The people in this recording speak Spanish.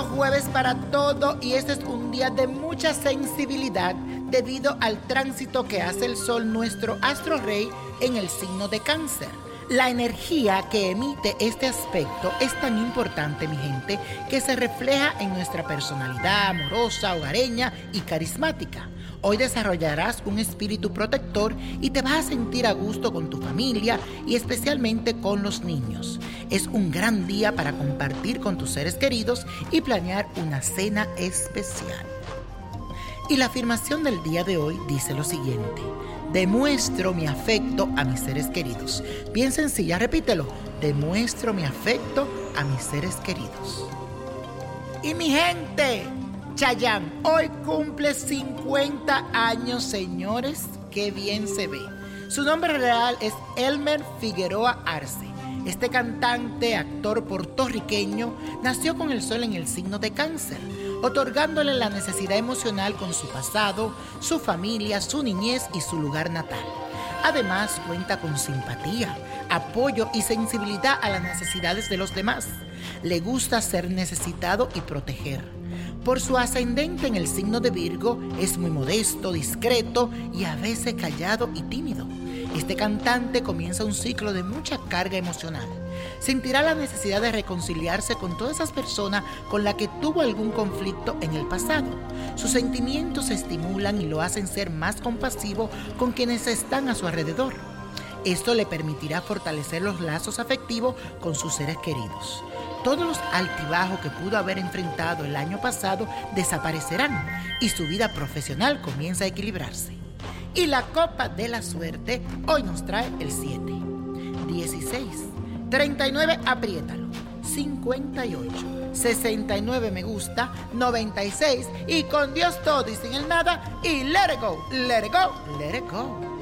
Jueves para todo y este es un día de mucha sensibilidad debido al tránsito que hace el sol nuestro astro rey en el signo de cáncer. La energía que emite este aspecto es tan importante, mi gente, que se refleja en nuestra personalidad amorosa, hogareña y carismática. Hoy desarrollarás un espíritu protector y te vas a sentir a gusto con tu familia y especialmente con los niños. Es un gran día para compartir con tus seres queridos y planear una cena especial. Y la afirmación del día de hoy dice lo siguiente. Demuestro mi afecto a mis seres queridos. Bien sencilla, repítelo. Demuestro mi afecto a mis seres queridos. Y mi gente, Chayán, hoy cumple 50 años, señores. Qué bien se ve. Su nombre real es Elmer Figueroa Arce. Este cantante, actor puertorriqueño, nació con el sol en el signo de cáncer, otorgándole la necesidad emocional con su pasado, su familia, su niñez y su lugar natal. Además, cuenta con simpatía, apoyo y sensibilidad a las necesidades de los demás. Le gusta ser necesitado y proteger. Por su ascendente en el signo de Virgo, es muy modesto, discreto y a veces callado y tímido. Este cantante comienza un ciclo de mucha carga emocional. Sentirá la necesidad de reconciliarse con todas esas personas con las que tuvo algún conflicto en el pasado. Sus sentimientos se estimulan y lo hacen ser más compasivo con quienes están a su alrededor. Esto le permitirá fortalecer los lazos afectivos con sus seres queridos. Todos los altibajos que pudo haber enfrentado el año pasado desaparecerán y su vida profesional comienza a equilibrarse. Y la copa de la suerte hoy nos trae el 7, 16, 39, apriétalo, 58, 69 me gusta, 96 y con Dios todo y sin el nada y let it go, let it go, let it go.